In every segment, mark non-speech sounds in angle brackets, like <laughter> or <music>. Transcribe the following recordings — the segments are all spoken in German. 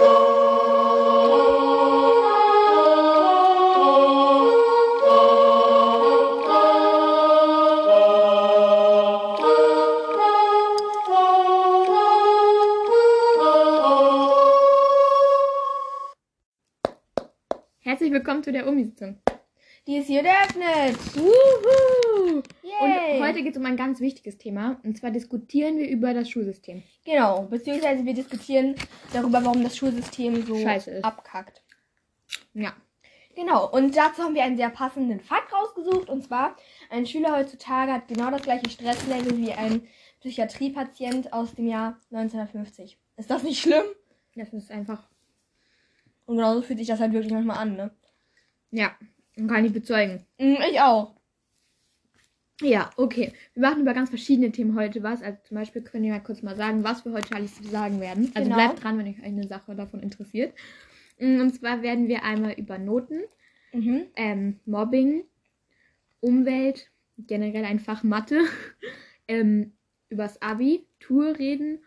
Herzlich willkommen zu der Umi-Sitzung. Die ist hier eröffnet. Wuhu! Heute geht es um ein ganz wichtiges Thema. Und zwar diskutieren wir über das Schulsystem. Genau, beziehungsweise wir diskutieren darüber, warum das Schulsystem so Scheiße ist. abkackt. Ja. Genau, und dazu haben wir einen sehr passenden Fakt rausgesucht. Und zwar, ein Schüler heutzutage hat genau das gleiche Stresslevel wie ein Psychiatriepatient aus dem Jahr 1950. Ist das nicht schlimm? Das ist einfach. Und genauso fühlt sich das halt wirklich manchmal an, ne? Ja. Kann ich bezeugen. Mm, Ich auch. Ja, okay. Wir machen über ganz verschiedene Themen heute was. Also zum Beispiel können wir mal kurz mal sagen, was wir heute alles sagen werden. Also Genau. bleibt dran, wenn euch eine Sache davon interessiert. Mm, Und zwar werden wir einmal über Noten, Mhm. ähm, Mobbing, Umwelt, generell einfach Mathe, <laughs> ähm, übers Abi, Tour reden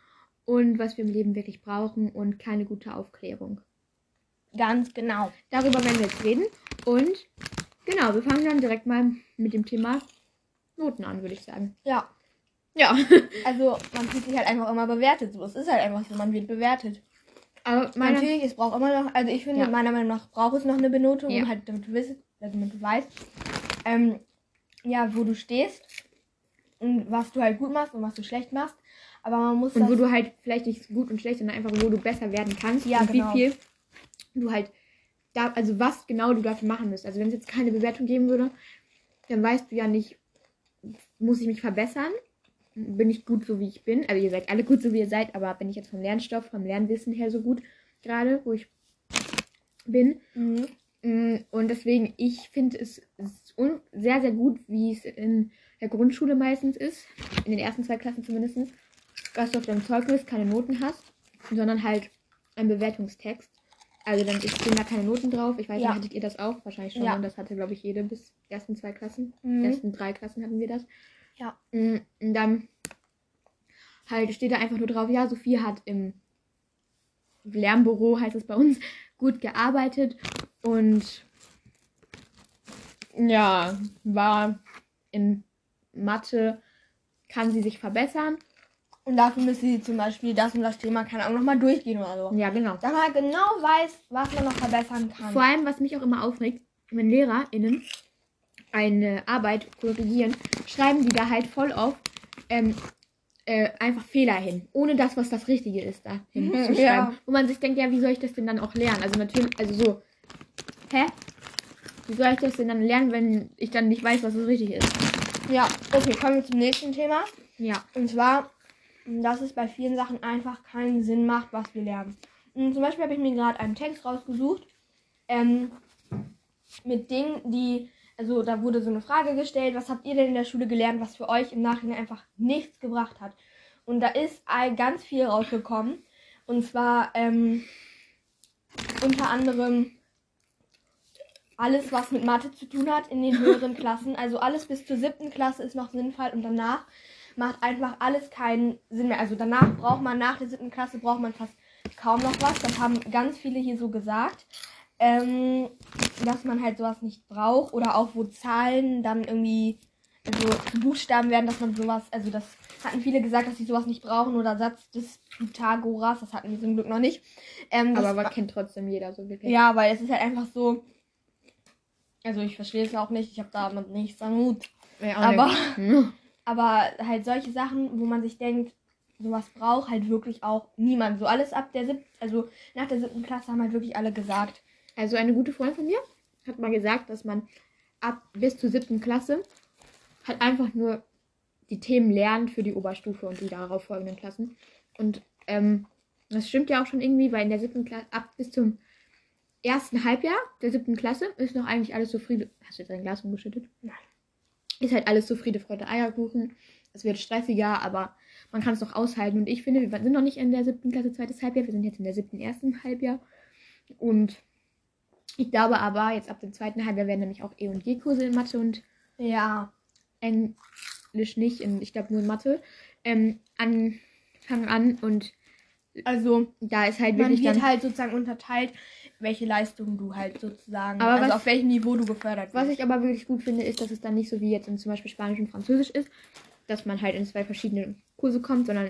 und was wir im Leben wirklich brauchen und keine gute Aufklärung. Ganz genau. Darüber werden wir jetzt reden. Und genau, wir fangen dann direkt mal mit dem Thema Noten an, würde ich sagen. Ja. Ja. <laughs> Also, man fühlt sich halt einfach immer bewertet. So, es ist halt einfach so, man wird bewertet. Aber meine, Natürlich, es braucht immer noch, also ich finde, Ja. meiner Meinung nach braucht es noch eine Benotung, Ja. um halt damit du, wisst, also damit du weißt, ähm, ja, wo du stehst und was du halt gut machst und was du schlecht machst. Aber man muss und wo du halt vielleicht nicht gut und schlecht, sondern einfach, wo du besser werden kannst. Ja, und genau. wie viel du halt da, also was genau du dafür machen musst. Also wenn es jetzt keine Bewertung geben würde, dann weißt du ja nicht, muss ich mich verbessern? Bin ich gut so wie ich bin? Also ihr seid alle gut so wie ihr seid, aber bin ich jetzt vom Lernstoff, vom Lernwissen her so gut gerade, wo ich bin? Mhm. Mm, Und deswegen, ich finde es sehr, sehr gut, wie es in der Grundschule meistens ist, in den ersten zwei Klassen zumindest, dass du auf deinem Zeugnis keine Noten hast, sondern halt einen Bewertungstext. Also dann stehen da keine Noten drauf. Ich weiß Ja. nicht, hattet ihr das auch? Wahrscheinlich schon. Ja. Und das hatte, glaube ich, jede bis ersten zwei Klassen. Mhm. Ersten drei Klassen hatten wir das. Ja. Mm, Und dann halt steht da einfach nur drauf, ja, Sophie hat im Lernbüro, heißt es bei uns, gut gearbeitet und ja, war in Mathe, kann sie sich verbessern. Und dafür müsste sie zum Beispiel das und das Thema, keine Ahnung, nochmal durchgehen oder so. Ja, genau. Dass man halt genau weiß, was man noch verbessern kann. Vor allem, was mich auch immer aufregt, wenn LehrerInnen eine Arbeit korrigieren, schreiben die da halt voll auf ähm, äh, einfach Fehler hin, ohne das, was das Richtige ist, da <laughs> hinzuschreiben. Ja. Wo man sich denkt, ja, wie soll ich das denn dann auch lernen? Also natürlich, also so, hä? Wie soll ich das denn dann lernen, wenn ich dann nicht weiß, was so richtig ist? Ja, okay, kommen wir zum nächsten Thema. Ja. Und zwar, dass es bei vielen Sachen einfach keinen Sinn macht, was wir lernen. Und zum Beispiel habe ich mir gerade einen Text rausgesucht ähm, mit Dingen, die, also da wurde so eine Frage gestellt, was habt ihr denn in der Schule gelernt, was für euch im Nachhinein einfach nichts gebracht hat. Und da ist ganz viel rausgekommen. Und zwar ähm, unter anderem alles, was mit Mathe zu tun hat in den höheren Klassen. Also alles bis zur siebten Klasse ist noch sinnvoll und danach macht einfach alles keinen Sinn mehr. Also danach braucht man, nach der siebten Klasse braucht man fast kaum noch was. Das haben ganz viele hier so gesagt. Ähm, dass man halt sowas nicht braucht. Oder auch wo Zahlen dann irgendwie also zu Buchstaben werden, dass man sowas, also das hatten viele gesagt, dass sie sowas nicht brauchen. Oder Satz des Pythagoras, das hatten wir zum Glück noch nicht. Ähm, Aber war- kennt trotzdem jeder so wirklich. ja, weil es ist halt einfach so. Also ich verstehe es auch nicht, ich habe damit nichts am Hut. Ja, Aber- Hm. Aber halt solche Sachen, wo man sich denkt, sowas braucht halt wirklich auch niemand. So alles ab der siebten, also nach der siebten Klasse haben halt wirklich alle gesagt. Also eine gute Freundin von mir hat mal gesagt, dass man ab bis zur siebten Klasse halt einfach nur die Themen lernt für die Oberstufe und die darauf folgenden Klassen. Und ähm, das stimmt ja auch schon irgendwie, weil in der siebten Klasse, ab bis zum ersten Halbjahr der siebten Klasse ist noch eigentlich alles so Friede. Hast du jetzt dein Glas umgeschüttet? Nein. Ist halt alles so Friede, Freude, Eierkuchen. Es wird stressiger, aber man kann es noch aushalten. Und ich finde, wir sind noch nicht in der siebten Klasse, zweites Halbjahr. Wir sind jetzt in der siebten, ersten Halbjahr. Und ich glaube aber, jetzt ab dem zweiten Halbjahr werden nämlich auch E- und G-Kurse in Mathe und Ja. Englisch nicht, in, ich glaube nur in Mathe, ähm, anfangen an. Und Also da ist halt man wirklich wird dann, halt sozusagen unterteilt, welche Leistung du halt sozusagen, Aber also was- auf welchem Niveau du gefördert was wirst. ich aber wirklich gut finde, ist, dass es dann nicht so wie jetzt in zum Beispiel Spanisch und Französisch ist, dass man halt in zwei verschiedene Kurse kommt, sondern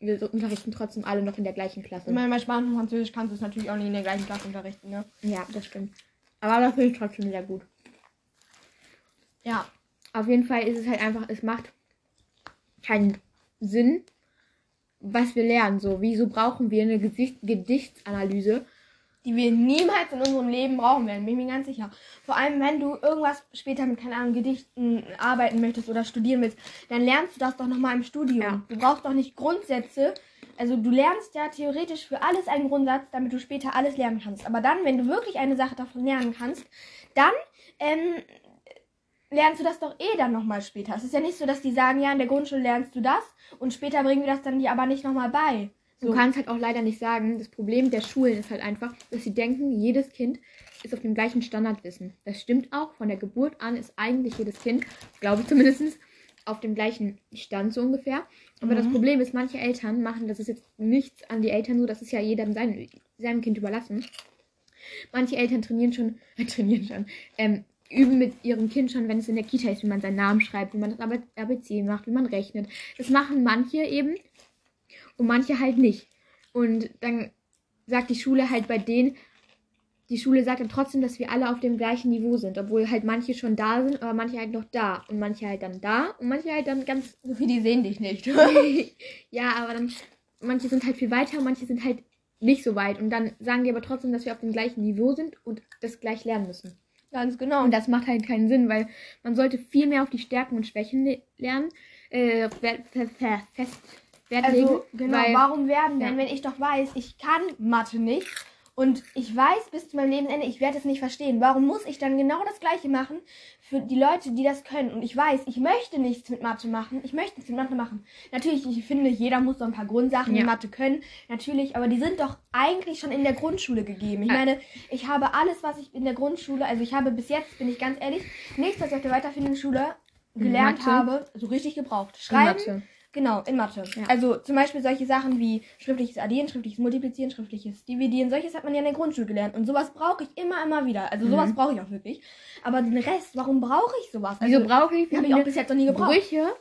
wir unterrichten trotzdem alle noch in der gleichen Klasse. Ich meine, bei Spanisch und Französisch kannst du es natürlich auch nicht in der gleichen Klasse unterrichten, ne? Ja, das stimmt. Aber das finde ich trotzdem sehr gut. Ja. Auf jeden Fall ist es halt einfach, es macht keinen Sinn, was wir lernen. So, wieso brauchen wir eine Gesicht Gedichtsanalyse? Die wir niemals in unserem Leben brauchen werden, bin ich mir ganz sicher. Vor allem, wenn du irgendwas später mit, keine Ahnung, Gedichten arbeiten möchtest oder studieren willst, dann lernst du das doch nochmal im Studium. Ja. Du brauchst doch nicht Grundsätze. Also du lernst ja theoretisch für alles einen Grundsatz, damit du später alles lernen kannst. Aber dann, wenn du wirklich eine Sache davon lernen kannst, dann ähm, lernst du das doch eh dann nochmal später. Es ist ja nicht so, dass die sagen, ja, in der Grundschule lernst du das und später bringen wir das dann dir aber nicht nochmal bei. Du kannst halt auch leider nicht sagen, das Problem der Schulen ist halt einfach, dass sie denken, jedes Kind ist auf dem gleichen Standardwissen. Das stimmt auch. Von der Geburt an ist eigentlich jedes Kind, glaube ich zumindest, auf dem gleichen Stand so ungefähr. Aber das Mhm. Problem ist, manche Eltern machen, das ist jetzt nichts an die Eltern so, das ist ja jedem sein, seinem Kind überlassen. Manche Eltern trainieren schon, äh, <laughs> trainieren schon, ähm, üben mit ihrem Kind schon, wenn es in der Kita ist, wie man seinen Namen schreibt, wie man das ABC macht, wie man rechnet. Das machen manche eben und manche halt nicht. Und dann sagt die Schule halt bei denen, die Schule sagt dann trotzdem, dass wir alle auf dem gleichen Niveau sind, obwohl halt manche schon da sind, aber manche halt noch da und manche halt dann da und manche halt dann ganz So viel, die sehen dich nicht. <laughs> <laughs> ja, aber dann manche sind halt viel weiter, manche sind halt nicht so weit und dann sagen die aber trotzdem, dass wir auf dem gleichen Niveau sind und das gleich lernen müssen. Ganz genau. Und das macht halt keinen Sinn, weil man sollte viel mehr auf die Stärken und Schwächen le- lernen, äh, fe- fe- fe- fest Wert legen. Also, genau, weil, warum werden denn, Ja. wenn ich doch weiß, ich kann Mathe nicht und ich weiß bis zu meinem Lebensende, ich werde es nicht verstehen. Warum muss ich dann genau das Gleiche machen für die Leute, die das können? Und ich weiß, ich möchte nichts mit Mathe machen. Ich möchte nichts mit Mathe machen. Natürlich, ich finde, jeder muss so ein paar Grundsachen Ja. in Mathe können. Natürlich, aber die sind doch eigentlich schon in der Grundschule gegeben. Ich meine, ich habe alles, was ich in der Grundschule, also ich habe bis jetzt, bin ich ganz ehrlich, nichts, was ich auf der weiterführenden Schule gelernt Mathe? habe, so richtig gebraucht. Schreiben. Genau, in Mathe. Ja. Also zum Beispiel solche Sachen wie schriftliches Addieren, schriftliches Multiplizieren, schriftliches Dividieren, solches hat man ja in der Grundschule gelernt. Und sowas brauche ich immer, immer wieder. Also sowas Mhm. brauche ich auch wirklich. Aber den Rest, warum brauche ich sowas? Wieso Also, brauche ich habe ich auch bis jetzt noch nie gebraucht. Brüche?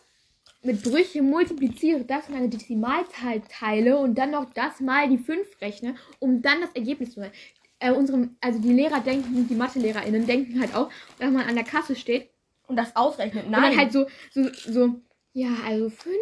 Mit Brüche multipliziere das in eine Dezimalzahl teile und dann noch das mal die 5 rechne, um dann das Ergebnis zu sein. Äh, unserem, also die Lehrer denken, die MathelehrerInnen denken halt auch, wenn man an der Kasse steht Und das ausrechnet. und Nein. dann halt so, so, so, ja, also 5,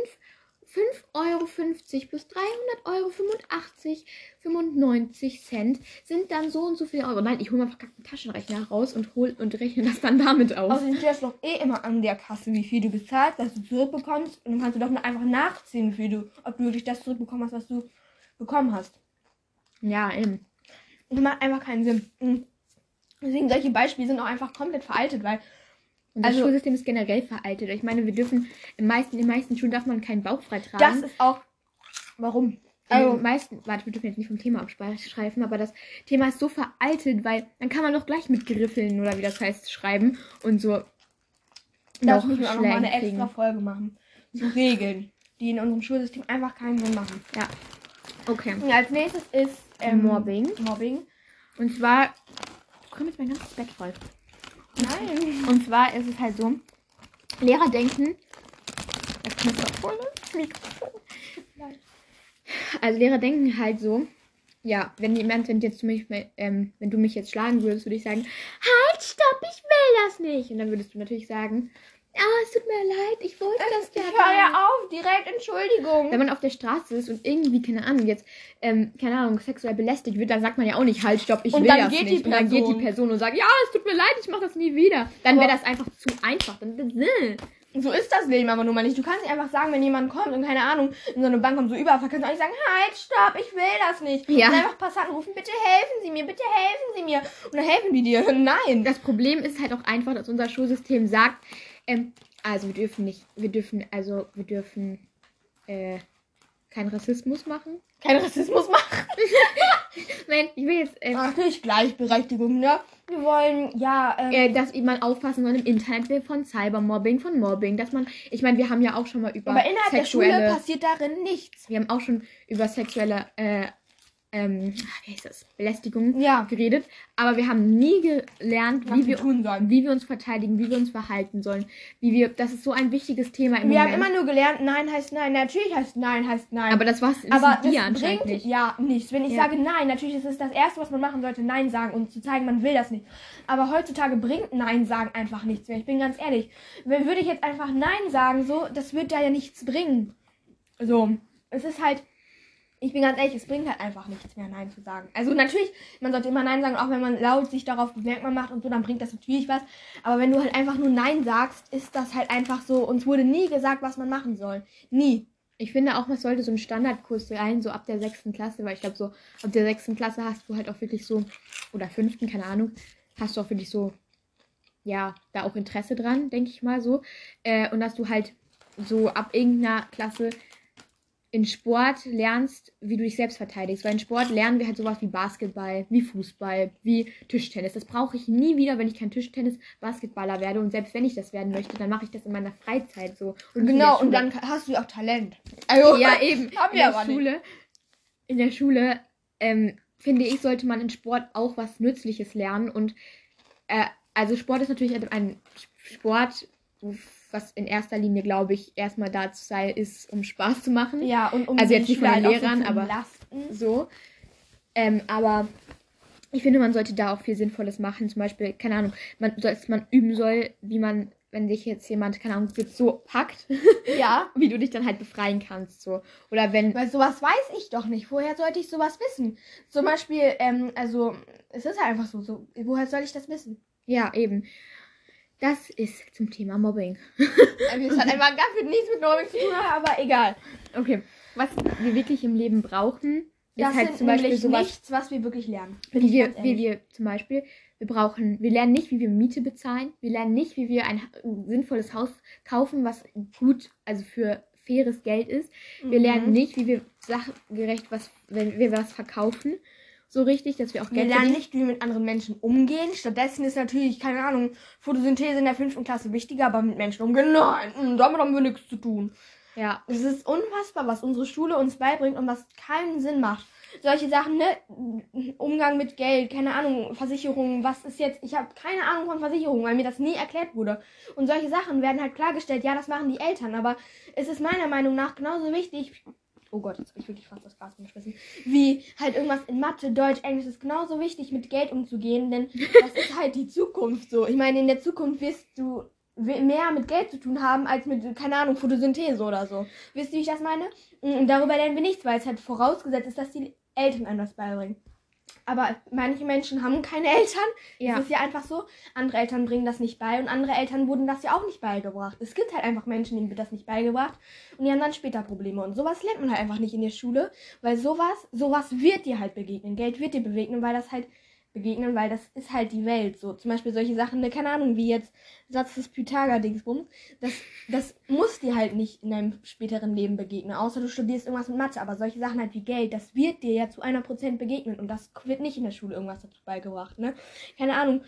5,50 Euro plus 300 Euro 85, 95 Cent sind dann so und so viele Euro. Nein, ich hole mal verkackten Taschenrechner raus und hol und rechne das dann damit aus. Außerdem steht das doch eh immer an der Kasse, wie viel du bezahlst, was du zurückbekommst. Und dann kannst du doch einfach nachziehen, wie viel du, ob du wirklich das zurückbekommen hast, was du bekommen hast. Ja, eben. Das macht einfach keinen Sinn. Und Deswegen, solche Beispiele sind auch einfach komplett veraltet, weil Und das Also- Schulsystem ist generell veraltet. Ich meine, wir dürfen in meisten, in den meisten Schulen darf man keinen Bauch das freitragen. ist auch. Warum? also Also, meisten, warte, wir dürfen jetzt nicht vom Thema abschreifen, aber das Thema ist so veraltet, weil dann kann man doch gleich mit Griffeln oder wie das heißt schreiben und so das noch müssen wir auch noch mal eine extra. Folge machen. Zu Regeln, die in unserem Schulsystem einfach keinen Sinn machen. Okay. Und als nächstes ist ähm, Mobbing. Mobbing. Und zwar komm jetzt mein ganzes Bett voll. Nein. Und zwar ist es halt so, Lehrer denken, das knistert voll Mikrofon. Also Lehrer denken halt so, ja, wenn jemand, wenn jetzt du mich, ähm, wenn du mich jetzt schlagen würdest, würde ich sagen, halt, stopp, ich will das nicht. Und dann würdest du natürlich sagen, ah, es tut mir leid, ich wollte das Ich ja höre gar ja auf, direkt Entschuldigung. Wenn man auf der Straße ist und irgendwie, keine Ahnung, jetzt, ähm, keine Ahnung, sexuell belästigt wird, dann sagt man ja auch nicht, halt, stopp, ich Und will das nicht. und dann geht die Person. Und sagt, ja, es tut mir leid, ich mache das nie wieder. Dann wäre das einfach zu einfach. Dann, äh. So ist das Leben aber nun mal nicht. Du kannst nicht einfach sagen, wenn jemand kommt und keine Ahnung, in so eine Bank kommt so Überfall, kannst du auch nicht sagen, halt, stopp, ich will das nicht. Ja. Und einfach Passanten rufen, bitte helfen Sie mir, bitte helfen Sie mir. Und dann helfen die dir. <laughs> Nein. Das Problem ist halt auch einfach, dass unser Schulsystem sagt, ähm, also wir dürfen nicht, wir dürfen, also wir dürfen, äh, keinen Rassismus machen. Kein Rassismus machen. <laughs> Nein, ich will jetzt, äh, Ach, nicht Gleichberechtigung, ne? Wir wollen, ja, ähm, äh, dass man aufpassen soll im Internet von Cybermobbing, von Mobbing, dass man, ich meine, wir haben ja auch schon mal über aber innerhalb der Schule sexuelle, passiert darin nichts. wir haben auch schon über sexuelle, äh, ähm, wie heißt das, Belästigung Ja, geredet, aber wir haben nie gelernt, was wie wir wir, tun sollen. wie wir uns verteidigen, wie wir uns verhalten sollen, wie wir, das ist so ein wichtiges Thema im Wir haben Moment. immer nur gelernt, nein heißt nein. Natürlich heißt nein heißt nein. aber das war's, Aber das anscheinend bringt nicht. ja nichts. Wenn ich Ja. sage nein, natürlich ist es das Erste, was man machen sollte, nein sagen und zu zeigen, man will das nicht. Aber heutzutage bringt nein sagen einfach nichts mehr. Ich bin ganz ehrlich. Wenn- Würde ich jetzt einfach nein sagen, so, das wird da ja nichts bringen. So, es ist halt, ich bin ganz ehrlich, es bringt halt einfach nichts mehr, nein zu sagen. Also natürlich, man sollte immer nein sagen, auch wenn man laut sich darauf bemerkbar macht und so, dann bringt das natürlich was. Aber wenn du halt einfach nur nein sagst, ist das halt einfach so, uns wurde nie gesagt, was man machen soll. Nie. Ich finde auch, es sollte so ein Standardkurs rein, so ab der sechsten Klasse, weil ich glaube, so ab der sechsten Klasse hast du halt auch wirklich so, oder fünften, keine Ahnung, hast du auch wirklich so, ja, da auch Interesse dran, denke ich mal so. Äh, und dass du halt so ab irgendeiner Klasse in Sport lernst, wie du dich selbst verteidigst. Weil in Sport lernen wir halt sowas wie Basketball, wie Fußball, wie Tischtennis. Das brauche ich nie wieder, wenn ich kein Tischtennis-Basketballer werde. Und selbst wenn ich das werden möchte, dann mache ich das in meiner Freizeit so. Und in Genau, und Schule. dann hast du ja auch Talent. Also, Ja, <laughs> eben. Haben in wir der aber nicht. Schule, in der Schule, ähm, finde ich, sollte man in Sport auch was Nützliches lernen. Und äh, also Sport ist natürlich ein Sport, was in erster Linie, glaube ich, erstmal dazu sei, ist, um Spaß zu machen. Ja, und um Also jetzt nicht von den Lehrern, aber- entlasten. So. Ähm, aber ich finde, man sollte da auch viel Sinnvolles machen. Zum Beispiel, keine Ahnung, man, dass man üben soll, wie man, wenn dich jetzt jemand, keine Ahnung, jetzt so packt, <laughs> Ja, wie du dich dann halt befreien kannst. So. Oder wenn weil sowas weiß ich doch nicht. Woher sollte ich sowas wissen? Zum Beispiel, ähm, also, es ist halt einfach so, so. Woher soll ich das wissen? Ja, eben. Das ist zum Thema Mobbing. Also, es hat einfach gar nichts mit Mobbing zu tun, aber egal. Okay, was wir wirklich im Leben brauchen, ist Das halt zum Beispiel sowas, nichts, was wir wirklich lernen. Wie wir, wie wir zum Beispiel, wir brauchen, wir lernen nicht, wie wir Miete bezahlen, wir lernen nicht, wie wir ein sinnvolles Haus kaufen, was gut, also für faires Geld ist. Wir Mhm. lernen nicht, wie wir sachgerecht was, wenn wir was verkaufen, so richtig, dass wir auch Wir Geld lernen verdienen. nicht, wie wir mit anderen Menschen umgehen. Stattdessen ist natürlich, keine Ahnung, Photosynthese in der fünften Klasse wichtiger, aber mit Menschen umgehen, nein, mm, damit haben wir nichts zu tun. Ja, Es ist unfassbar, was unsere Schule uns beibringt und was keinen Sinn macht. Solche Sachen, ne? Umgang mit Geld, keine Ahnung, Versicherungen, was ist jetzt, ich habe keine Ahnung von Versicherungen, weil mir das nie erklärt wurde. Und solche Sachen werden halt klargestellt, ja, das machen die Eltern, aber es ist meiner Meinung nach genauso wichtig. Oh Gott, jetzt habe ich wirklich fast das Glas umgeschmissen. Wie halt irgendwas in Mathe, Deutsch, Englisch ist genauso wichtig, mit Geld umzugehen, denn das ist halt die Zukunft so. Ich meine, in der Zukunft wirst du mehr mit Geld zu tun haben als mit, keine Ahnung, Photosynthese oder so. Wisst ihr, wie ich das meine? Und darüber lernen wir nichts, weil es halt vorausgesetzt ist, dass die Eltern einem das beibringen. Aber manche Menschen haben keine Eltern. ja. Das ist ja einfach so. Andere Eltern bringen das nicht bei und andere Eltern wurden das ja auch nicht beigebracht. Es gibt halt einfach Menschen, denen wird das nicht beigebracht und die haben dann später Probleme. Und sowas lernt man halt einfach nicht in der Schule, weil sowas, sowas wird dir halt begegnen. Geld wird dir begegnen, weil das halt begegnen, weil das ist halt die Welt. So zum Beispiel solche Sachen, ne, keine Ahnung, wie jetzt Satz des Pythagoras-Dingsbums. Das, das muss dir halt nicht in deinem späteren Leben begegnen, außer du studierst irgendwas mit Mathe. Aber solche Sachen halt wie Geld, das wird dir ja zu einer Prozent begegnen und das wird nicht in der Schule irgendwas dazu beigebracht, ne? Keine Ahnung,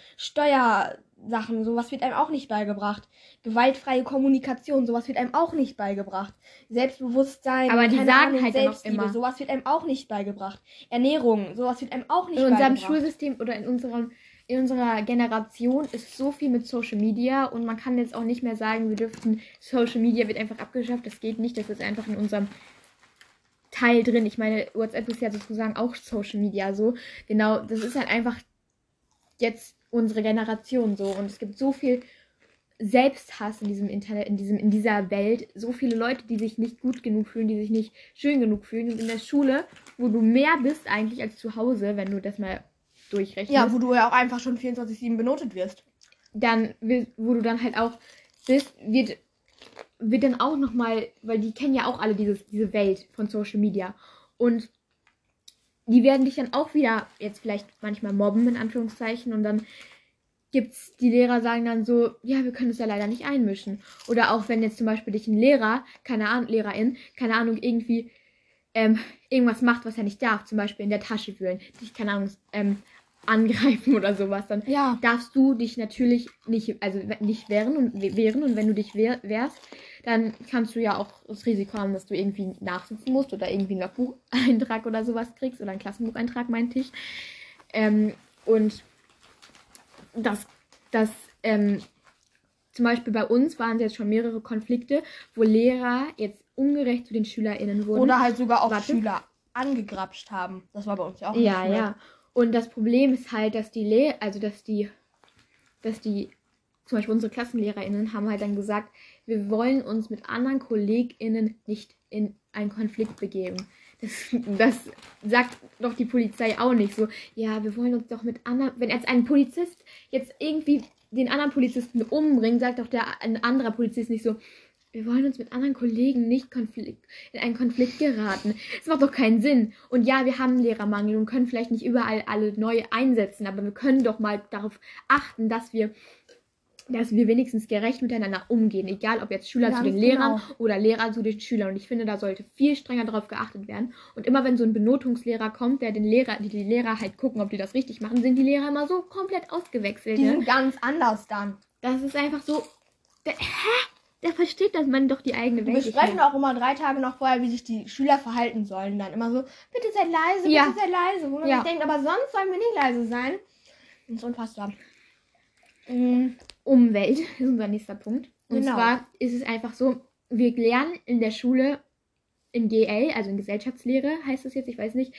Steuersachen, sowas wird einem auch nicht beigebracht. Gewaltfreie Kommunikation, sowas wird einem auch nicht beigebracht. Selbstbewusstsein, Aber die keine sagen Ahnung, halt Selbstliebe, immer- sowas wird einem auch nicht beigebracht. Ernährung, sowas wird einem auch nicht in unserem beigebracht. Schulsystem oder in unserem in unserer Generation ist so viel mit Social Media und man kann jetzt auch nicht mehr sagen, wir dürften Social Media wird einfach abgeschafft. Das geht nicht. Das ist einfach in unserem Teil drin. Ich meine, WhatsApp ist ja sozusagen auch Social Media so. Genau, das ist halt einfach jetzt unsere Generation so und es gibt so viel Selbsthass in diesem Internet, in diesem in dieser Welt, so viele Leute, die sich nicht gut genug fühlen, die sich nicht schön genug fühlen und in der Schule, wo du mehr bist eigentlich als zu Hause, wenn du das mal durchrechnest. Ja, wo du ja auch einfach schon 24-7 benotet wirst. dann wo du dann halt auch bist, wird wird dann auch noch mal, weil die kennen ja auch alle dieses diese Welt von Social Media und die werden dich dann auch wieder jetzt vielleicht manchmal mobben in Anführungszeichen und dann gibt's die Lehrer sagen dann so, ja, wir können es ja leider nicht einmischen. Oder auch wenn jetzt zum Beispiel dich ein Lehrer, keine Ahnung, Lehrerin, keine Ahnung irgendwie ähm, irgendwas macht, was er nicht darf, zum Beispiel in der Tasche wühlen, dich, keine Ahnung, ähm, angreifen oder sowas, dann Ja. darfst du dich natürlich nicht, also nicht wehren und wehren und wenn du dich wehr, wehrst, dann kannst du ja auch das Risiko haben, dass du irgendwie nachsitzen musst oder irgendwie einen Logbucheintrag oder sowas kriegst oder einen Klassenbucheintrag, meinte ich. Ähm, und das, das, ähm, zum Beispiel bei uns waren es jetzt schon mehrere Konflikte, wo Lehrer jetzt ungerecht zu den SchülerInnen wurden. Oder halt sogar auch Warte. Schüler angegrapscht haben. Das war bei uns ja auch. Ja, ja. Und das Problem ist halt, dass die Le also dass die, dass die, zum Beispiel unsere KlassenlehrerInnen haben halt dann gesagt, wir wollen uns mit anderen KollegInnen nicht in einen Konflikt begeben. Das, das sagt doch die Polizei auch nicht so. Ja, wir wollen uns doch mit anderen. Wenn jetzt ein Polizist jetzt irgendwie den anderen Polizisten umbringt, sagt doch der ein anderer Polizist nicht so. Wir wollen uns mit anderen Kollegen nicht Konflikt, in einen Konflikt geraten. Das macht doch keinen Sinn. Und ja, wir haben Lehrermangel und können vielleicht nicht überall alle neu einsetzen, aber wir können doch mal darauf achten, dass wir, dass wir wenigstens gerecht miteinander umgehen. Egal ob jetzt Schüler zu Ganz den Lehrern genau. oder Lehrer zu den Schülern. Und ich finde, da sollte viel strenger darauf geachtet werden. Und immer wenn so ein Benotungslehrer kommt, der den Lehrer, die, die Lehrer halt gucken, ob die das richtig machen, sind die Lehrer immer so komplett ausgewechselt. Die Ne? sind ganz anders dann. Das ist einfach so. Hä? Der versteht, dass man doch die eigene Wir Welt besprechen mehr- auch immer drei Tage noch vorher, wie sich die Schüler verhalten sollen. Dann immer so, bitte seid leise, Ja. bitte seid leise. Wo man Ja. sich denkt, aber sonst sollen wir nicht leise sein. Das ist unfassbar. Mhm. Umwelt <laughs> ist unser nächster Punkt. Und Genau. zwar ist es einfach so, wir lernen in der Schule in GL, also in Gesellschaftslehre heißt es jetzt, ich weiß nicht.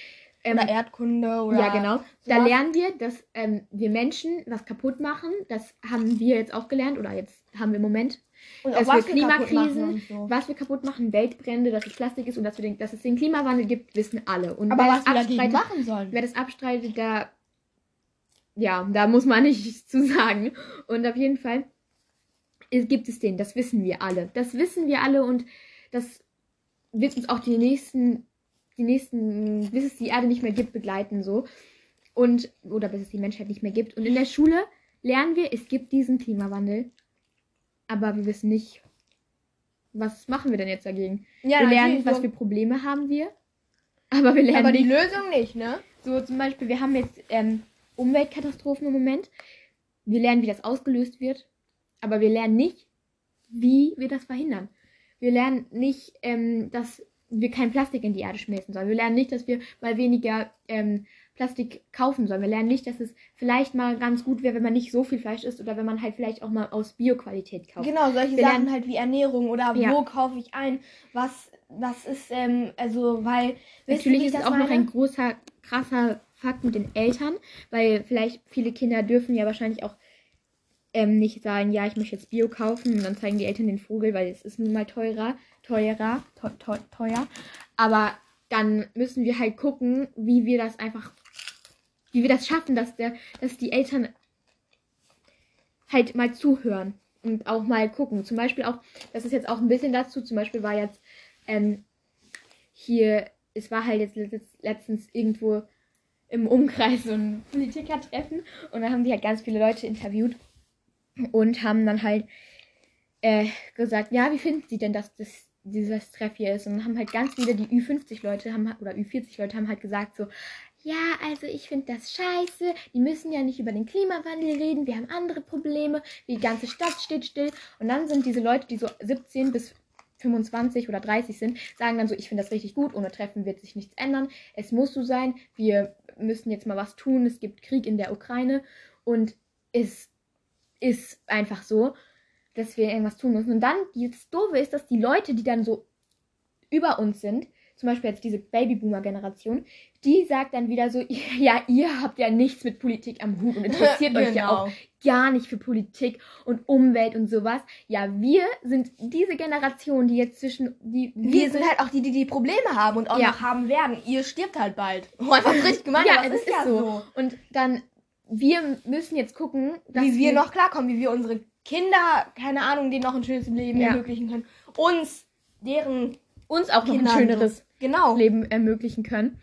Ähm, Oder Erdkunde oder. ja, genau. Da sowas. lernen wir, dass ähm, wir Menschen was kaputt machen. Das haben wir jetzt auch gelernt oder jetzt haben wir im Moment. Und dass auch wir was wir kaputt machen Klimakrisen, so. was wir kaputt machen, Weltbrände, dass es Plastik ist und dass, wir den, dass es den Klimawandel gibt, wissen alle. Und Aber wer was wir das dagegen abstreitet, machen sollen. Wer das abstreitet, da. Ja, da muss man <laughs> nichts zu sagen. Und auf jeden Fall gibt es den, das wissen wir alle. Das wissen wir alle und das wird uns auch die nächsten, die nächsten, bis es die Erde nicht mehr gibt, begleiten so. Und, oder bis es die Menschheit nicht mehr gibt. Und in der Schule lernen wir, es gibt diesen Klimawandel. Aber wir wissen nicht, was machen wir denn jetzt dagegen? Ja, wir lernen, natürlich was so. für Probleme haben wir. Aber wir lernen Aber die nicht, Lösung nicht, ne? so zum Beispiel, wir haben jetzt ähm, Umweltkatastrophen im Moment. Wir lernen, wie das ausgelöst wird. Aber wir lernen nicht, wie wir das verhindern. Wir lernen nicht, ähm, dass wir kein Plastik in die Erde schmeißen sollen. Wir lernen nicht, dass wir mal weniger ähm, Plastik kaufen sollen. Wir lernen nicht, dass es vielleicht mal ganz gut wäre, wenn man nicht so viel Fleisch isst oder wenn man halt vielleicht auch mal aus Bioqualität kauft. Genau, solche Wir Sachen lernen- halt wie Ernährung oder Ja. wo kaufe ich ein, was, was ist, ähm, also, weil. Natürlich ist es das auch noch meine? ein großer, krasser Fakt mit den Eltern, weil vielleicht viele Kinder dürfen ja wahrscheinlich auch ähm, nicht sagen, ja, ich möchte jetzt Bio kaufen und dann zeigen die Eltern den Vogel, weil es ist nun mal teurer, teurer, teu, teu, teuer. Aber dann müssen wir halt gucken, wie wir das einfach, wie wir das schaffen, dass der, dass die Eltern halt mal zuhören und auch mal gucken. Zum Beispiel auch, das ist jetzt auch ein bisschen dazu, zum Beispiel war jetzt ähm, hier, es war halt jetzt letzt- letztens irgendwo im Umkreis so ein Politikertreffen und da haben die halt ganz viele Leute interviewt und haben dann halt äh, gesagt, ja, wie finden sie denn, dass das dieses Treff hier ist? Und haben halt ganz viele, die Ü50-Leute haben halt- oder Ü40-Leute haben halt gesagt so, ja, also ich finde das scheiße, die müssen ja nicht über den Klimawandel reden, wir haben andere Probleme, die ganze Stadt steht still. Und dann sind diese Leute, die so 17 bis 25 oder 30 sind, sagen dann so, ich finde das richtig gut, ohne Treffen wird sich nichts ändern, es muss so sein, wir müssen jetzt mal was tun, es gibt Krieg in der Ukraine. Und es ist einfach so, dass wir irgendwas tun müssen. Und dann, das Doofe ist, dass die Leute, die dann so über uns sind, zum Beispiel jetzt diese Babyboomer-Generation, die sagt dann wieder so, <laughs> ja, ihr habt ja nichts mit Politik am Hut und interessiert <laughs> euch ja auch Genau. gar nicht für Politik und Umwelt und sowas. Ja, wir sind diese Generation, die jetzt zwischen die Wir sind halt auch die, die die Probleme haben und auch Ja. noch haben werden. Ihr stirbt halt bald. <laughs> Oh, einfach richtig gemeint, ja, aber es ist, so. Und dann wir müssen jetzt gucken, dass Wie wir noch klarkommen, wie wir unsere Kinder, keine Ahnung, denen noch ein schönes Leben Ja. ermöglichen können. Uns, deren uns auch noch ein Kindern schöneres so. Genau. Leben ermöglichen können.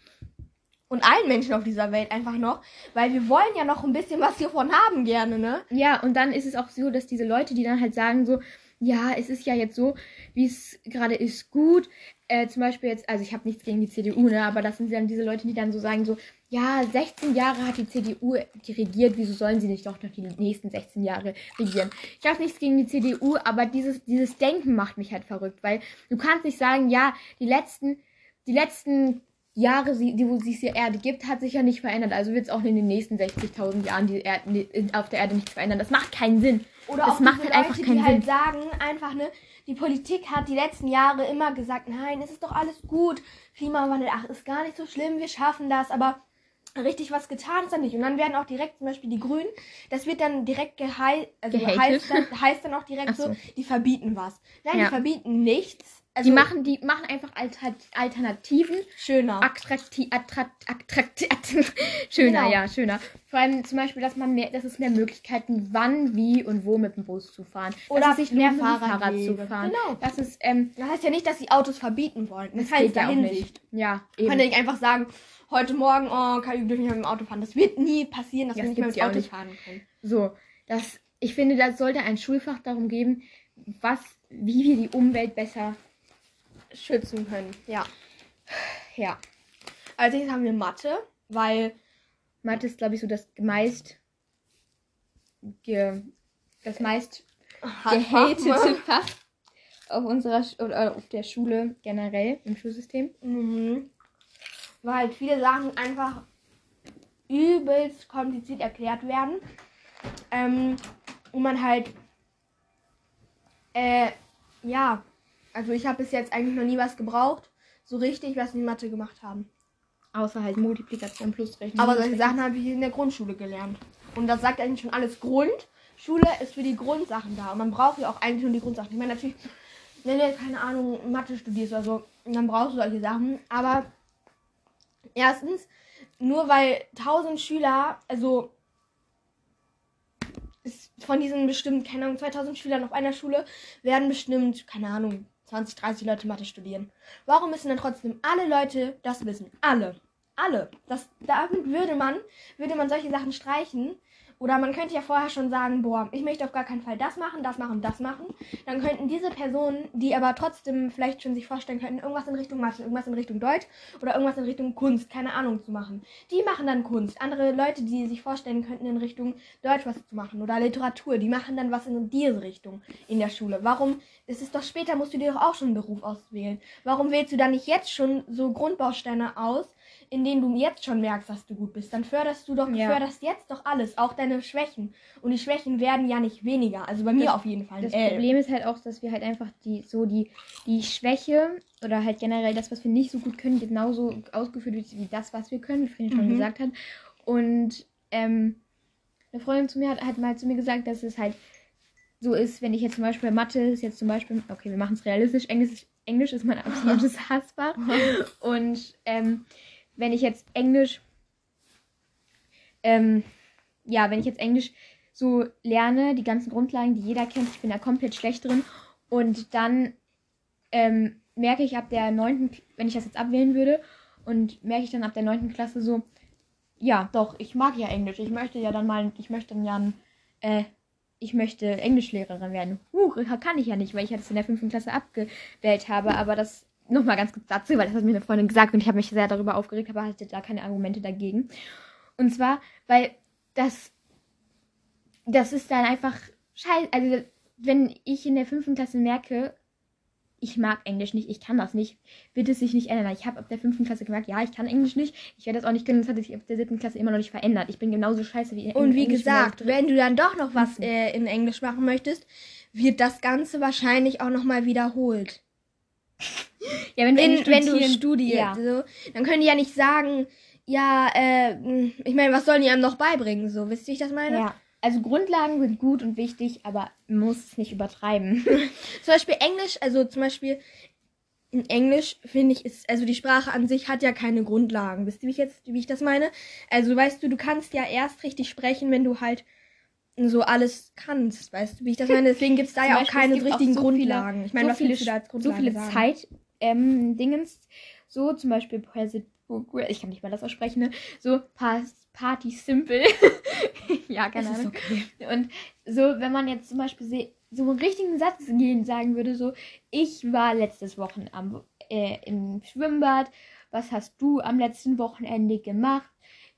Und allen Menschen auf dieser Welt einfach noch. Weil wir wollen ja noch ein bisschen was hiervon haben gerne, ne? Ja, und dann ist es auch so, dass diese Leute, die dann halt sagen so, ja, es ist ja jetzt so, wie es gerade ist, gut. Äh, zum Beispiel jetzt, also ich habe nichts gegen die CDU, ne, aber das sind dann diese Leute, die dann so sagen, so, ja, 16 Jahre hat die CDU die regiert, wieso sollen sie nicht doch noch die nächsten 16 Jahre regieren? Ich habe nichts gegen die CDU, aber dieses, dieses Denken macht mich halt verrückt, weil du kannst nicht sagen, ja, die letzten, die letzten Jahre, die, wo sich die Erde gibt, hat sich ja nicht verändert. Also wird es auch in den nächsten 60.000 Jahren die Erde, auf der Erde nichts verändern. Das macht keinen Sinn. Oder das auch macht diese halt einfach Leute, keinen die Sinn. halt sagen, einfach, ne, die Politik hat die letzten Jahre immer gesagt, nein, es ist doch alles gut, Klimawandel, ach, ist gar nicht so schlimm, wir schaffen das, aber richtig was getan ist dann nicht. Und dann werden auch direkt zum Beispiel die Grünen, das wird dann direkt gehei also heißt, dann, heißt dann auch direkt so. so, die verbieten was. Nein, Ja. die verbieten nichts. Also die machen, die machen einfach Alter, Alternativen schöner. attraktiv, attrakt, <laughs> attraktiv, schöner, Genau. ja, schöner. Vor allem zum Beispiel, dass man mehr, dass es mehr Möglichkeiten, wann, wie und wo mit dem Bus zu fahren. Oder dass es sich mehr Fahrrad, Fahrrad zu fahren. Genau. Das ist, ähm, Das heißt ja nicht, dass die Autos verbieten wollen. Das, das heißt geht ja auch nicht. Ja, eben. ja nicht einfach sagen, heute Morgen, oh, kann ich dürfen nicht mehr mit dem Auto fahren. Das wird nie passieren, dass Ja, wir das nicht mehr mit dem Auto nicht. fahren können. So, das, ich finde, da sollte ein Schulfach darum geben, was, wie wir die Umwelt besser, Schützen können, ja. ja. Als nächstes haben wir Mathe, weil Mathe ist, glaube ich, so das meist, ge, das meist gehatete Fach auf unserer oder auf der Schule generell im Schulsystem. Mhm. Weil halt viele Sachen einfach übelst kompliziert erklärt werden. Ähm, und man halt, äh, ja, also ich habe bis jetzt eigentlich noch nie was gebraucht, so richtig, was wir in Mathe gemacht haben. Außer halt Multiplikation plus Rechnung. Aber solche Sachen habe ich in der Grundschule gelernt. Und das sagt eigentlich schon alles Grund. Schule ist für die Grundsachen da. Und man braucht ja auch eigentlich nur die Grundsachen. Ich meine, natürlich, wenn du jetzt, keine Ahnung, Mathe studierst oder so, dann brauchst du solche Sachen. Aber erstens, nur weil 1000 Schüler, also ist von diesen bestimmt, keine Ahnung, 2000 Schülern auf einer Schule, werden bestimmt, keine Ahnung, 20, 30 Leute Mathe studieren. Warum müssen dann trotzdem alle Leute das wissen? Alle. Alle. Das, damit würde man, würde man solche Sachen streichen. Oder man könnte ja vorher schon sagen, boah, ich möchte auf gar keinen Fall das machen, das machen, das machen. Dann könnten diese Personen, die aber trotzdem vielleicht schon sich vorstellen könnten, irgendwas in Richtung Mathe, irgendwas in Richtung Deutsch oder irgendwas in Richtung Kunst, keine Ahnung, zu machen. Die machen dann Kunst. Andere Leute, die sich vorstellen könnten, in Richtung Deutsch was zu machen oder Literatur, die machen dann was in diese Richtung in der Schule. Warum? Es ist doch später, musst du dir doch auch schon einen Beruf auswählen. Warum wählst du dann nicht jetzt schon so Grundbausteine aus, in denen du jetzt schon merkst, dass du gut bist? Dann förderst du doch, Ja. förderst jetzt doch alles, auch deine Schwächen. Und die Schwächen werden ja nicht weniger. Also bei mir Das- auf jeden Fall. Das Äh, Problem ist halt auch, dass wir halt einfach die so die, die Schwäche oder halt generell das, was wir nicht so gut können, genauso ausgeführt wird wie das, was wir können, wie Friedrich schon Mhm. gesagt hat. Und ähm, eine Freundin zu mir hat, hat mal zu mir gesagt, dass es halt so ist, wenn ich jetzt zum Beispiel Mathe ist jetzt zum Beispiel, okay, wir machen es realistisch, Englisch, ist- Englisch ist mein absolutes <laughs> Hassfach. Und ähm, wenn ich jetzt Englisch, ähm, ja, wenn ich jetzt Englisch so lerne, die ganzen Grundlagen, die jeder kennt, ich bin da komplett schlecht drin. Und dann ähm, merke ich ab der 9., K- wenn ich das jetzt abwählen würde, und merke ich dann ab der 9. Klasse so, ja, doch, ich mag ja Englisch. Ich möchte ja dann mal, ich möchte dann ja, ein, äh, ich möchte Englischlehrerin werden. Huch, kann ich ja nicht, weil ich das in der 5. Klasse abgewählt habe. Aber das nochmal ganz kurz dazu, weil das hat mir eine Freundin gesagt und ich habe mich sehr darüber aufgeregt, aber hatte da keine Argumente dagegen. Und zwar, weil das, das ist dann einfach scheiße. Also, wenn ich in der 5. Klasse merke, ich mag Englisch nicht, ich kann das nicht, wird es sich nicht ändern. Ich habe ab der 5. Klasse gemerkt, ja, ich kann Englisch nicht, ich werde das auch nicht können, das hat sich ab der 7. Klasse immer noch nicht verändert. Ich bin genauso scheiße wie in Und wie Englisch gesagt, wenn du dann doch noch was Mhm. äh, in Englisch machen möchtest, wird das Ganze wahrscheinlich auch nochmal wiederholt. Ja, wenn du, In, wenn du studierst. Ja. So, dann können die ja nicht sagen, ja, äh, ich meine, was sollen die einem noch beibringen? So, wisst ihr, wie ich das meine? ja. Also Grundlagen sind gut und wichtig, aber man muss es nicht übertreiben. <laughs> Zum Beispiel Englisch, also zum Beispiel in Englisch finde ich, ist, also die Sprache an sich hat ja keine Grundlagen. Wisst ihr, wie ich jetzt, wie ich das meine? Also weißt du, du kannst ja erst richtig sprechen, wenn du halt so alles kannst, weißt du, wie ich das meine? Deswegen gibt es da ja auch keine gibt auch richtigen so viele- Grundlagen. ich meine, so was viele, du da als so Grundlage viele sagen? Zeit, ähm, Dingens, so zum Beispiel President, ich kann nicht mal das aussprechen, ne? So Pa- Party Simple. <laughs> ja, keine Das Ahnung. okay. Und so, wenn man jetzt zum Beispiel so einen richtigen Satz gehen sagen würde, so, ich war letztes Wochenende am, äh, im Schwimmbad, was hast du am letzten Wochenende gemacht?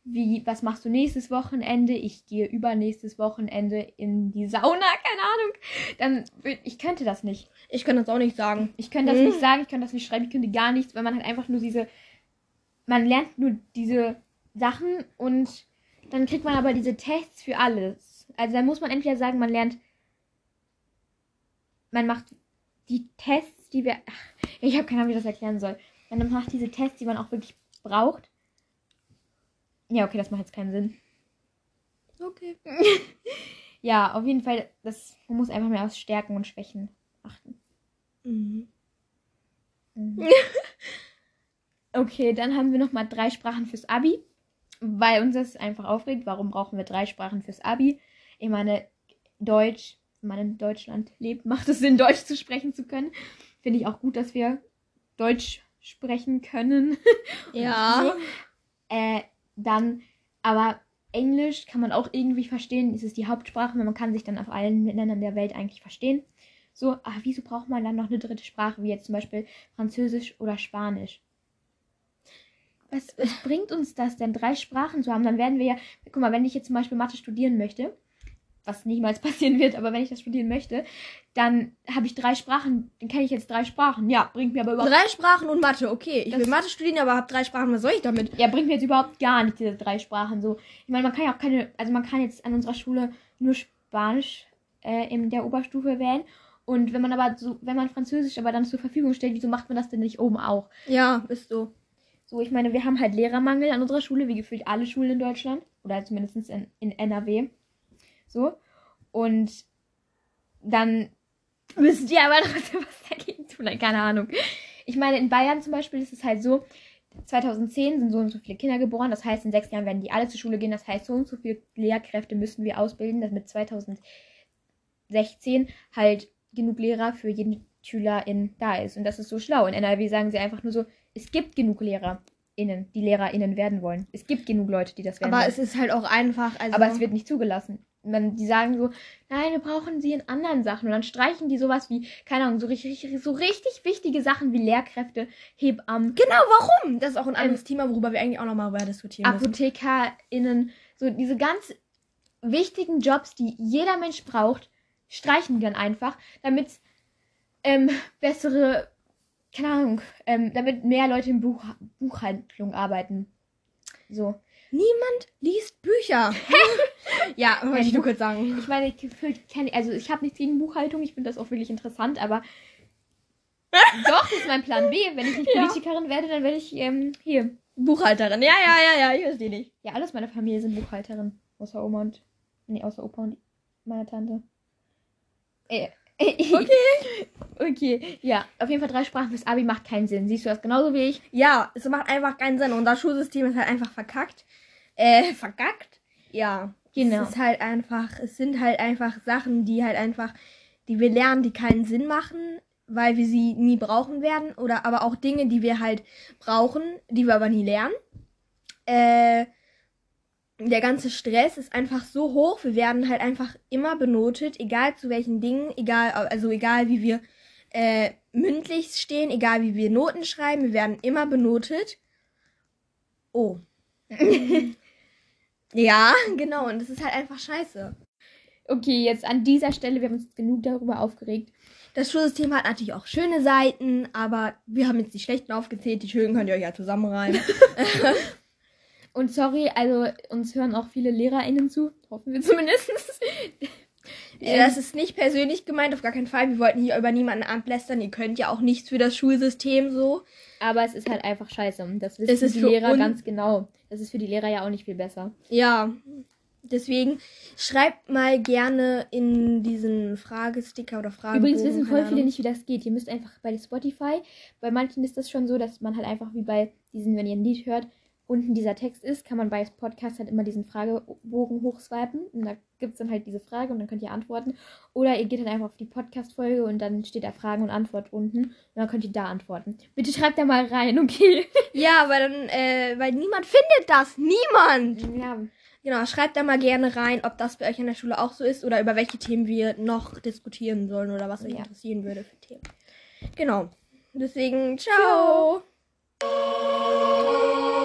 Wie, was machst du nächstes Wochenende? Ich gehe übernächstes Wochenende in die Sauna, <laughs> keine Ahnung. Dann, ich könnte das nicht. Ich kann das auch nicht sagen. Ich könnte das Mhm. nicht sagen, ich könnte das nicht schreiben, ich könnte gar nichts, weil man halt einfach nur diese, man lernt nur diese Sachen und dann kriegt man aber diese Tests für alles. Also dann muss man entweder sagen, man lernt, man macht die Tests, die wir, ach, ich habe keine Ahnung, wie ich das erklären soll. Man macht diese Tests, die man auch wirklich braucht. Ja, okay, das macht jetzt keinen Sinn. Okay. <laughs> Ja, auf jeden Fall, das, man muss einfach mehr auf Stärken und Schwächen achten. Mhm. <laughs> Okay, dann haben wir nochmal drei Sprachen fürs Abi. Weil uns das einfach aufregt. Warum brauchen wir drei Sprachen fürs Abi? Ich meine, Deutsch, wenn man in Deutschland lebt, <laughs> macht es Sinn, Deutsch zu sprechen zu können. Finde ich auch gut, dass wir Deutsch sprechen können. Ja. Äh, dann, aber Englisch kann man auch irgendwie verstehen. Es ist die Hauptsprache, man kann sich dann auf allen Ländern der Welt eigentlich verstehen. So, aber wieso braucht man dann noch eine dritte Sprache, wie jetzt zum Beispiel Französisch oder Spanisch? Was, was bringt uns das denn, drei Sprachen zu haben? Dann werden wir ja, guck mal, wenn ich jetzt zum Beispiel Mathe studieren möchte, was niemals <laughs> passieren wird, aber wenn ich das studieren möchte, dann habe ich drei Sprachen, dann kenne ich jetzt drei Sprachen. Ja, bringt mir aber überhaupt Drei Sprachen und Mathe, okay. Ich will Mathe studieren, aber habe drei Sprachen. Was soll ich damit? Ja, bringt mir jetzt überhaupt gar nicht diese drei Sprachen so. Ich meine, man kann ja auch keine, also man kann jetzt an unserer Schule nur Spanisch äh, in der Oberstufe wählen. Und wenn man aber so, wenn man Französisch aber dann zur Verfügung stellt, wieso macht man das denn nicht oben auch? Ja, ist so. So, ich meine, wir haben halt Lehrermangel an unserer Schule, wie gefühlt alle Schulen in Deutschland. Oder zumindest in, in NRW. So. Und dann müssen die aber <laughs> trotzdem was dagegen tun. Nein, keine Ahnung. Ich meine, in Bayern zum Beispiel ist es halt so, 2010 sind so und so viele Kinder geboren. Das heißt, in sechs Jahren werden die alle zur Schule gehen. Das heißt, so und so viele Lehrkräfte müssen wir ausbilden, damit 2016 halt genug Lehrer für jeden SchülerIn da ist. Und das ist so schlau. In NRW sagen sie einfach nur so, es gibt genug LehrerInnen, die LehrerInnen werden wollen. Es gibt genug Leute, die das werden Aber wollen. es ist halt auch einfach. Also Aber es wird nicht zugelassen. Man, die sagen so, nein, wir brauchen sie in anderen Sachen. Und dann streichen die sowas wie, keine Ahnung, so richtig, so richtig wichtige Sachen wie Lehrkräfte, Hebammen, Genau, warum? Das ist auch ein anderes Thema, worüber wir eigentlich auch nochmal weiter diskutieren müssen. ApothekerInnen, so diese ganz wichtigen Jobs, die jeder Mensch braucht, streichen die dann einfach, damit ähm, bessere, keine Ahnung, ähm, damit mehr Leute in Buch, Buchhaltung arbeiten. So. Niemand liest Bücher. <laughs> ja, wollte ich nur kurz sagen. Ich meine, gefühlt kenne also ich habe nichts gegen Buchhaltung, ich finde das auch wirklich interessant, aber <laughs> doch, das ist mein Plan B. Wenn ich nicht Ja. Politikerin werde, dann werde ich ähm, hier. Buchhalterin. Ja, ja, ja, ja, ich verstehe nicht. Ja, alles meine Familie sind Buchhalterin. Außer Oma und. Nee, außer Opa und meine Tante. Äh, <laughs> Okay. okay, ja, auf jeden Fall drei Sprachen fürs Abi macht keinen Sinn. Siehst du das genauso wie ich? Ja, es macht einfach keinen Sinn. Unser Schulsystem ist halt einfach verkackt. Äh, <laughs> verkackt? Ja. Genau. Es ist halt einfach, es sind halt einfach Sachen, die halt einfach, die wir lernen, die keinen Sinn machen, weil wir sie nie brauchen werden. Oder aber auch Dinge, die wir halt brauchen, die wir aber nie lernen. Äh, der ganze Stress ist einfach so hoch. Wir werden halt einfach immer benotet, egal zu welchen Dingen, egal, also egal wie wir äh, mündlich stehen, egal wie wir Noten schreiben, wir werden immer benotet. Oh. <laughs> ja, <laughs> genau, und das ist halt einfach scheiße. Okay, jetzt an dieser Stelle, wir haben uns genug darüber aufgeregt. Das Schulsystem hat natürlich auch schöne Seiten, aber wir haben jetzt die schlechten aufgezählt, die schönen könnt ihr euch ja zusammenreimen. <laughs> <laughs> Und sorry, also uns hören auch viele LehrerInnen zu. Hoffen wir zumindest. Das ist nicht persönlich gemeint, auf gar keinen Fall. Wir wollten hier über niemanden ablästern. Ihr könnt ja auch nichts für das Schulsystem so. Aber es ist halt einfach scheiße. Und das wissen ist die Lehrer ganz genau. Das ist für die Lehrer ja auch nicht viel besser. Ja, deswegen schreibt mal gerne in diesen Fragesticker oder Fragen. Übrigens wissen voll viele nicht, wie das geht. Ihr müsst einfach bei Spotify, bei manchen ist das schon so, dass man halt einfach wie bei diesen, wenn ihr ein Lied hört, unten dieser Text ist, kann man bei Podcast halt immer diesen Fragebogen hochswipen. Und da gibt es dann halt diese Frage und dann könnt ihr antworten. Oder ihr geht dann einfach auf die Podcast-Folge und dann steht da Fragen und Antwort unten. Und dann könnt ihr da antworten. Bitte schreibt da mal rein, okay? <laughs> Ja, weil dann, äh, weil niemand findet das. Niemand! Ja. Genau, schreibt da mal gerne rein, ob das bei euch in der Schule auch so ist oder über welche Themen wir noch diskutieren sollen oder was euch Ja. interessieren würde für Themen. Genau. Deswegen, ciao. Ciao.